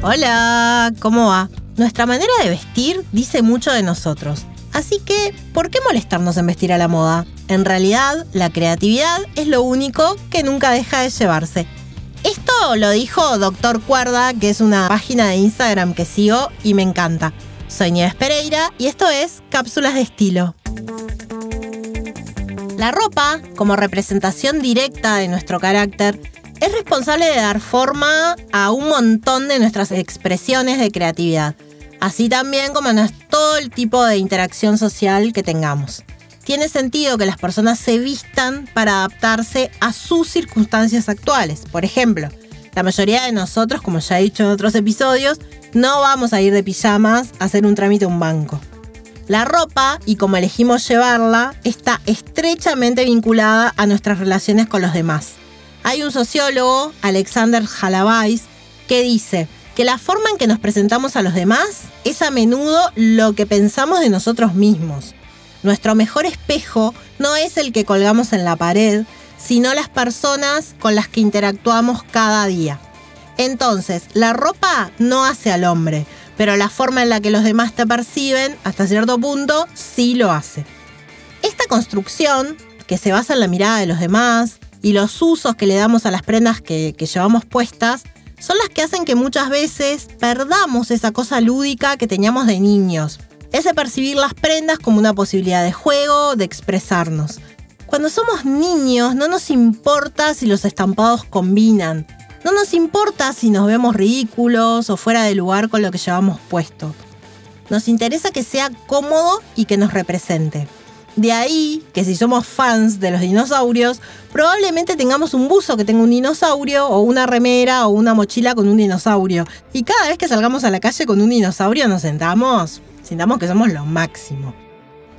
Hola, ¿cómo va? Nuestra manera de vestir dice mucho de nosotros. Así que, ¿por qué molestarnos en vestir a la moda? En realidad, la creatividad es lo único que nunca deja de llevarse. Esto lo dijo Doctor Cuerda, que es una página de Instagram que sigo y me encanta. Soy Nieves Pereira y esto es Cápsulas de Estilo. La ropa, como representación directa de nuestro carácter, es responsable de dar forma a un montón de nuestras expresiones de creatividad, así también como a todo el tipo de interacción social que tengamos tiene sentido que las personas se vistan para adaptarse a sus circunstancias actuales. Por ejemplo, la mayoría de nosotros, como ya he dicho en otros episodios, no vamos a ir de pijamas a hacer un trámite a un banco. La ropa y cómo elegimos llevarla está estrechamente vinculada a nuestras relaciones con los demás. Hay un sociólogo, Alexander Jalabais, que dice que la forma en que nos presentamos a los demás es a menudo lo que pensamos de nosotros mismos. Nuestro mejor espejo no es el que colgamos en la pared, sino las personas con las que interactuamos cada día. Entonces, la ropa no hace al hombre, pero la forma en la que los demás te perciben, hasta cierto punto, sí lo hace. Esta construcción, que se basa en la mirada de los demás y los usos que le damos a las prendas que, llevamos puestas, son las que hacen que muchas veces perdamos esa cosa lúdica que teníamos de niños, es de percibir las prendas como una posibilidad de juego, de expresarnos. Cuando somos niños no nos importa si los estampados combinan, no nos importa si nos vemos ridículos o fuera de lugar con lo que llevamos puesto. Nos interesa que sea cómodo y que nos represente. De ahí que si somos fans de los dinosaurios, probablemente tengamos un buzo que tenga un dinosaurio o una remera o una mochila con un dinosaurio. Y cada vez que salgamos a la calle con un dinosaurio nos sentamos sintamos que somos lo máximo.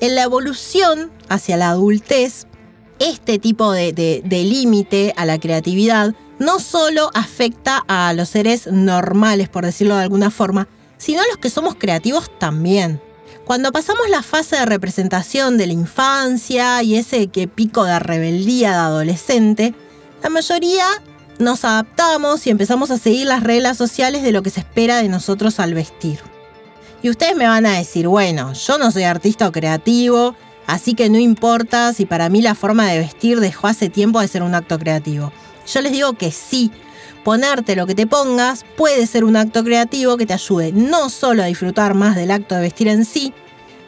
En la evolución hacia la adultez, este tipo de, límite a la creatividad no solo afecta a los seres normales, por decirlo de alguna forma, sino a los que somos creativos también. Cuando pasamos la fase de representación de la infancia y ese que pico de rebeldía de adolescente, la mayoría nos adaptamos y empezamos a seguir las reglas sociales de lo que se espera de nosotros al vestir. Y ustedes me van a decir, bueno, yo no soy artista o creativo, así que no importa si para mí la forma de vestir dejó hace tiempo de ser un acto creativo. Yo les digo que sí, ponerte lo que te pongas puede ser un acto creativo que te ayude no solo a disfrutar más del acto de vestir en sí,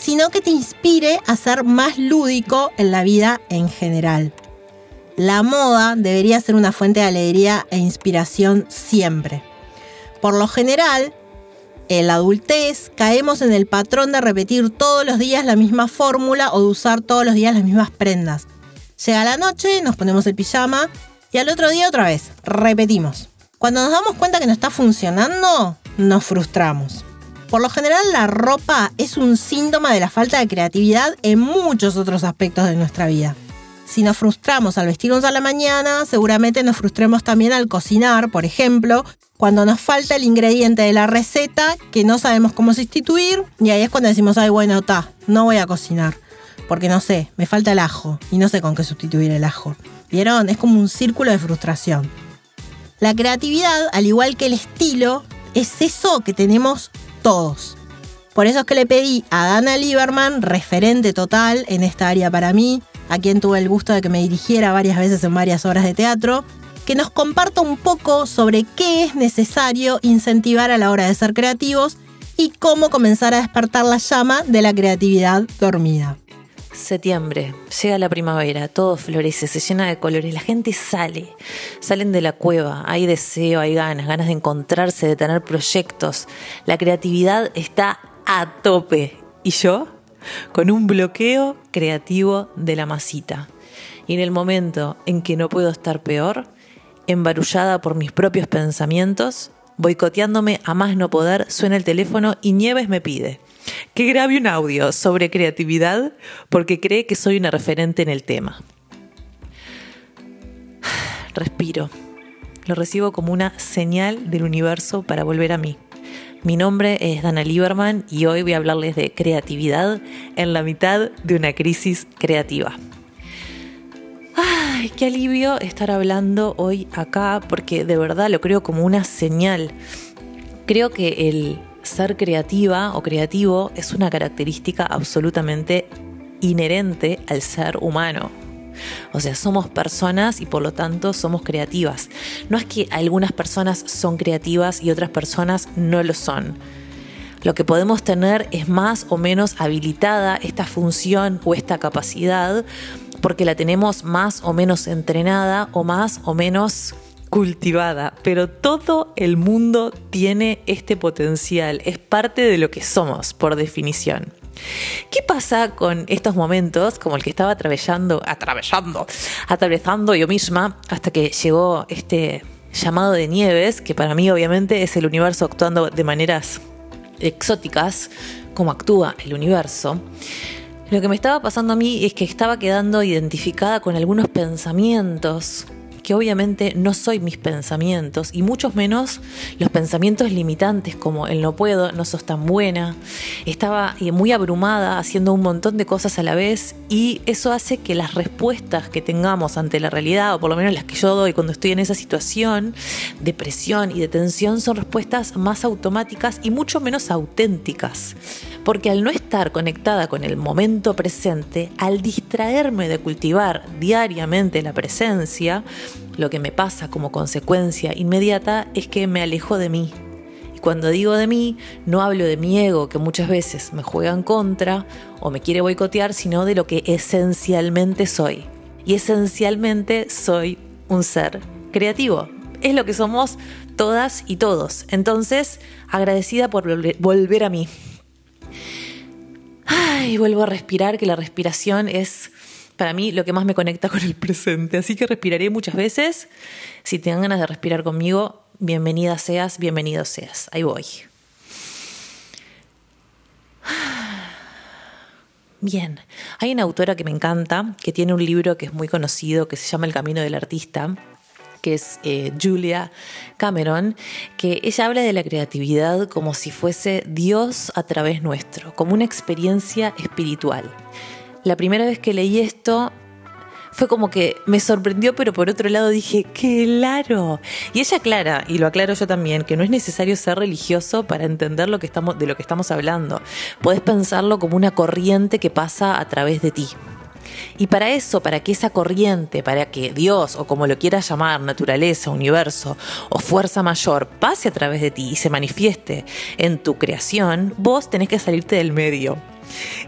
sino que te inspire a ser más lúdico en la vida en general. La moda debería ser una fuente de alegría e inspiración siempre. Por lo general, en la adultez caemos en el patrón de repetir todos los días la misma fórmula o de usar todos los días las mismas prendas. Llega la noche, nos ponemos el pijama y al otro día otra vez, repetimos. Cuando nos damos cuenta que no está funcionando, nos frustramos. Por lo general la ropa es un síntoma de la falta de creatividad en muchos otros aspectos de nuestra vida. Si nos frustramos al vestirnos a la mañana, seguramente nos frustremos también al cocinar, por ejemplo, cuando nos falta el ingrediente de la receta que no sabemos cómo sustituir, y ahí es cuando decimos, ay, bueno, está, no voy a cocinar, porque no sé, me falta el ajo, y no sé con qué sustituir el ajo. ¿Vieron? Es como un círculo de frustración. La creatividad, al igual que el estilo, es eso que tenemos todos. Por eso es que le pedí a Dana Lieberman, referente total en esta área para mí, a quien tuve el gusto de que me dirigiera varias veces en varias obras de teatro, que nos comparta un poco sobre qué es necesario incentivar a la hora de ser creativos y cómo comenzar a despertar la llama de la creatividad dormida. Septiembre, llega la primavera, todo florece, se llena de colores, la gente sale, salen de la cueva, hay deseo, hay ganas, ganas de encontrarse, de tener proyectos, la creatividad está a tope. ¿Y yo? con un bloqueo creativo de la masita. Y en el momento en que no puedo estar peor, embarullada por mis propios pensamientos, boicoteándome a más no poder, suena el teléfono y Nieves me pide que grabe un audio sobre creatividad porque cree que soy una referente en el tema. Respiro. Lo recibo como una señal del universo para volver a mí. Mi nombre es Dana Lieberman y hoy voy a hablarles de creatividad en la mitad de una crisis creativa. Ay, qué alivio estar hablando hoy acá porque de verdad lo creo como una señal. Creo que el ser creativa o creativo es una característica absolutamente inherente al ser humano. O sea, somos personas y por lo tanto somos creativas. No es que algunas personas son creativas y otras personas no lo son. Lo que podemos tener es más o menos habilitada esta función o esta capacidad porque la tenemos más o menos entrenada o más o menos cultivada, pero todo el mundo tiene este potencial, es parte de lo que somos por definición. ¿Qué pasa con estos momentos como el que estaba atravesando, atravesando, atravesando yo misma hasta que llegó este llamado de Nieves, que para mí obviamente es el universo actuando de maneras exóticas, como actúa el universo? Lo que me estaba pasando a mí es que estaba quedando identificada con algunos pensamientos que obviamente no soy mis pensamientos y mucho menos los pensamientos limitantes como el no puedo, no sos tan buena. Estaba eh, muy abrumada haciendo un montón de cosas a la vez y eso hace que las respuestas que tengamos ante la realidad, o por lo menos las que yo doy cuando estoy en esa situación de presión y de tensión, son respuestas más automáticas y mucho menos auténticas. Porque al no estar conectada con el momento presente, al distraerme de cultivar diariamente la presencia, lo que me pasa como consecuencia inmediata es que me alejo de mí. Y cuando digo de mí, no hablo de mi ego que muchas veces me juega en contra o me quiere boicotear, sino de lo que esencialmente soy. Y esencialmente soy un ser creativo. Es lo que somos todas y todos. Entonces, agradecida por volver a mí. Ay, vuelvo a respirar, que la respiración es para mí lo que más me conecta con el presente. Así que respiraré muchas veces. Si tengan ganas de respirar conmigo, bienvenida seas, bienvenido seas. Ahí voy. Bien, hay una autora que me encanta, que tiene un libro que es muy conocido, que se llama El Camino del Artista, que es eh, Julia Cameron, que ella habla de la creatividad como si fuese Dios a través nuestro, como una experiencia espiritual. La primera vez que leí esto fue como que me sorprendió, pero por otro lado dije, claro. Y ella aclara, y lo aclaro yo también, que no es necesario ser religioso para entender lo que estamos, de lo que estamos hablando. Podés pensarlo como una corriente que pasa a través de ti. Y para eso, para que esa corriente, para que Dios, o como lo quieras llamar, naturaleza, universo o fuerza mayor, pase a través de ti y se manifieste en tu creación, vos tenés que salirte del medio.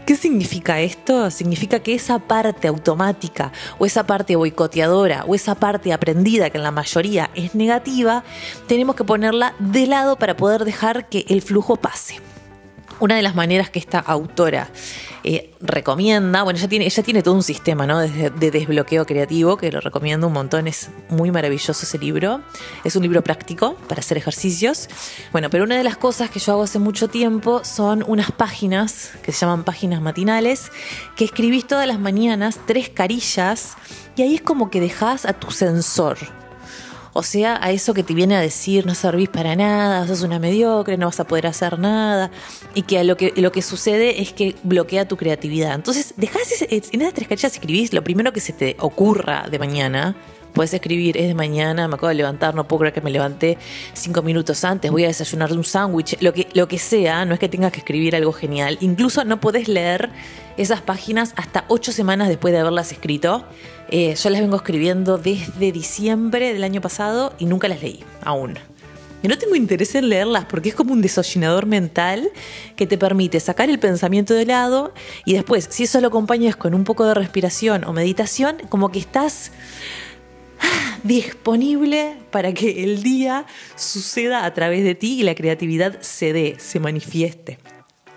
¿Qué significa esto? Significa que esa parte automática o esa parte boicoteadora o esa parte aprendida que en la mayoría es negativa, tenemos que ponerla de lado para poder dejar que el flujo pase. Una de las maneras que esta autora eh, recomienda, bueno, ella tiene, ella tiene todo un sistema ¿no? de, de, desbloqueo creativo que lo recomiendo un montón, es muy maravilloso ese libro, es un libro práctico para hacer ejercicios. Bueno, pero una de las cosas que yo hago hace mucho tiempo son unas páginas que se llaman páginas matinales, que escribís todas las mañanas tres carillas y ahí es como que dejas a tu sensor, o sea, a eso que te viene a decir no servís para nada, sos una mediocre, no vas a poder hacer nada, y que lo que, lo que sucede es que bloquea tu creatividad. Entonces, dejás en esas tres carillas escribís lo primero que se te ocurra de mañana, Puedes escribir, es de mañana, me acabo de levantar, no puedo creer que me levanté cinco minutos antes, voy a desayunar un sándwich, lo que, lo que sea, no es que tengas que escribir algo genial. Incluso no podés leer esas páginas hasta ocho semanas después de haberlas escrito. Eh, yo las vengo escribiendo desde diciembre del año pasado y nunca las leí, aún. Y no tengo interés en leerlas porque es como un desollinador mental que te permite sacar el pensamiento de lado y después, si eso lo acompañas con un poco de respiración o meditación, como que estás disponible para que el día suceda a través de ti y la creatividad se dé, se manifieste.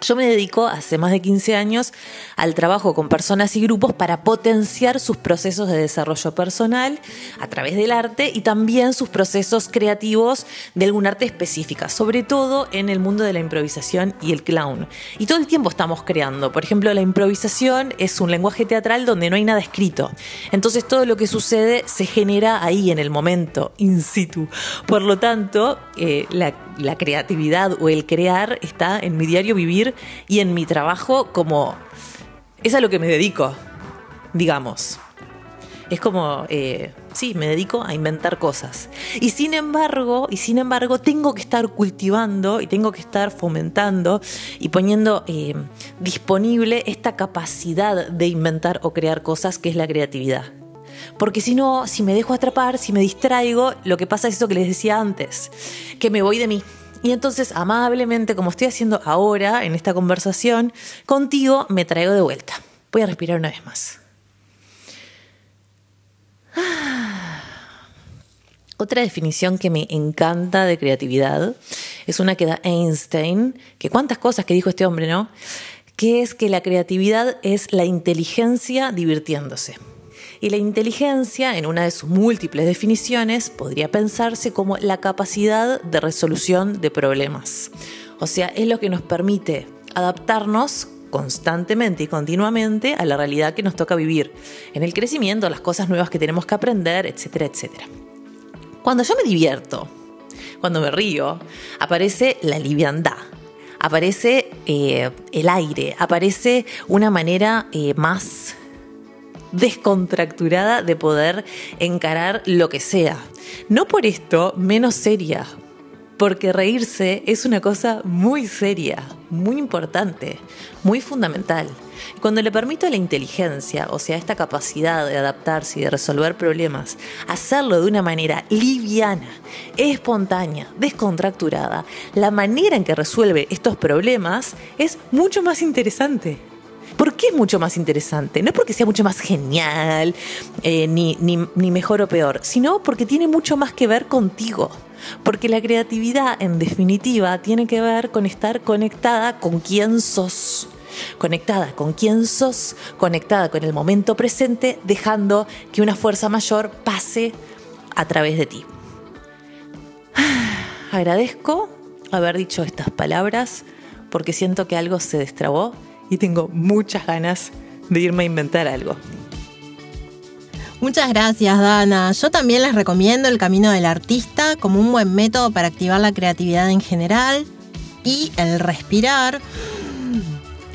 Yo me dedico hace más de 15 años al trabajo con personas y grupos para potenciar sus procesos de desarrollo personal a través del arte y también sus procesos creativos de algún arte específica, sobre todo en el mundo de la improvisación y el clown. Y todo el tiempo estamos creando. Por ejemplo, la improvisación es un lenguaje teatral donde no hay nada escrito. Entonces todo lo que sucede se genera ahí en el momento, in situ. Por lo tanto, eh, la, la creatividad o el crear está en mi diario vivir y en mi trabajo como es a lo que me dedico, digamos. Es como, eh, sí, me dedico a inventar cosas. Y sin embargo, y sin embargo, tengo que estar cultivando y tengo que estar fomentando y poniendo eh, disponible esta capacidad de inventar o crear cosas que es la creatividad. Porque si no, si me dejo atrapar, si me distraigo, lo que pasa es eso que les decía antes, que me voy de mí. Y entonces, amablemente, como estoy haciendo ahora en esta conversación, contigo me traigo de vuelta. Voy a respirar una vez más. Otra definición que me encanta de creatividad es una que da Einstein, que cuántas cosas que dijo este hombre, ¿no? Que es que la creatividad es la inteligencia divirtiéndose. Y la inteligencia, en una de sus múltiples definiciones, podría pensarse como la capacidad de resolución de problemas. O sea, es lo que nos permite adaptarnos constantemente y continuamente a la realidad que nos toca vivir, en el crecimiento, las cosas nuevas que tenemos que aprender, etcétera, etcétera. Cuando yo me divierto, cuando me río, aparece la liviandad, aparece eh, el aire, aparece una manera eh, más descontracturada de poder encarar lo que sea. No por esto menos seria, porque reírse es una cosa muy seria, muy importante, muy fundamental. Cuando le permito a la inteligencia, o sea, esta capacidad de adaptarse y de resolver problemas, hacerlo de una manera liviana, espontánea, descontracturada, la manera en que resuelve estos problemas es mucho más interesante. ¿Por qué es mucho más interesante? No porque sea mucho más genial, eh, ni, ni mejor o peor, sino porque tiene mucho más que ver contigo. Porque la creatividad, en definitiva, tiene que ver con estar conectada con quién sos. Conectada con quién sos, conectada con el momento presente, dejando que una fuerza mayor pase a través de ti. Agradezco haber dicho estas palabras porque siento que algo se destrabó y tengo muchas ganas de irme a inventar algo. Muchas gracias, Dana. Yo también les recomiendo el camino del artista como un buen método para activar la creatividad en general y el respirar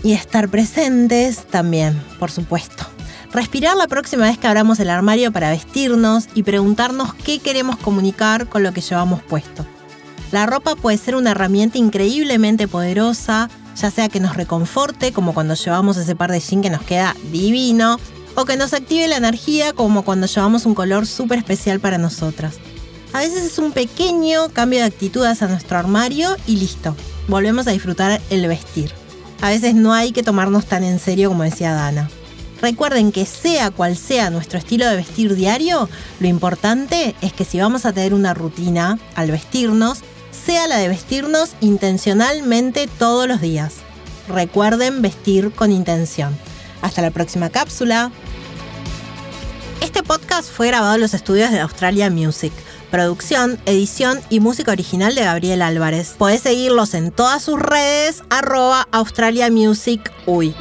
y estar presentes también, por supuesto. Respirar la próxima vez que abramos el armario para vestirnos y preguntarnos qué queremos comunicar con lo que llevamos puesto. La ropa puede ser una herramienta increíblemente poderosa, ya sea que nos reconforte, como cuando llevamos ese par de jeans que nos queda divino, o que nos active la energía como cuando llevamos un color súper especial para nosotras. A veces es un pequeño cambio de actitud hacia nuestro armario y listo, volvemos a disfrutar el vestir. A veces no hay que tomarnos tan en serio como decía Dana. Recuerden que sea cual sea nuestro estilo de vestir diario, lo importante es que si vamos a tener una rutina al vestirnos, sea la de vestirnos intencionalmente todos los días. Recuerden vestir con intención. Hasta la próxima cápsula. Este podcast fue grabado en los estudios de Australia Music. Producción, edición y música original de Gabriel Álvarez. Podés seguirlos en todas sus redes, arroba Australia Music Uy.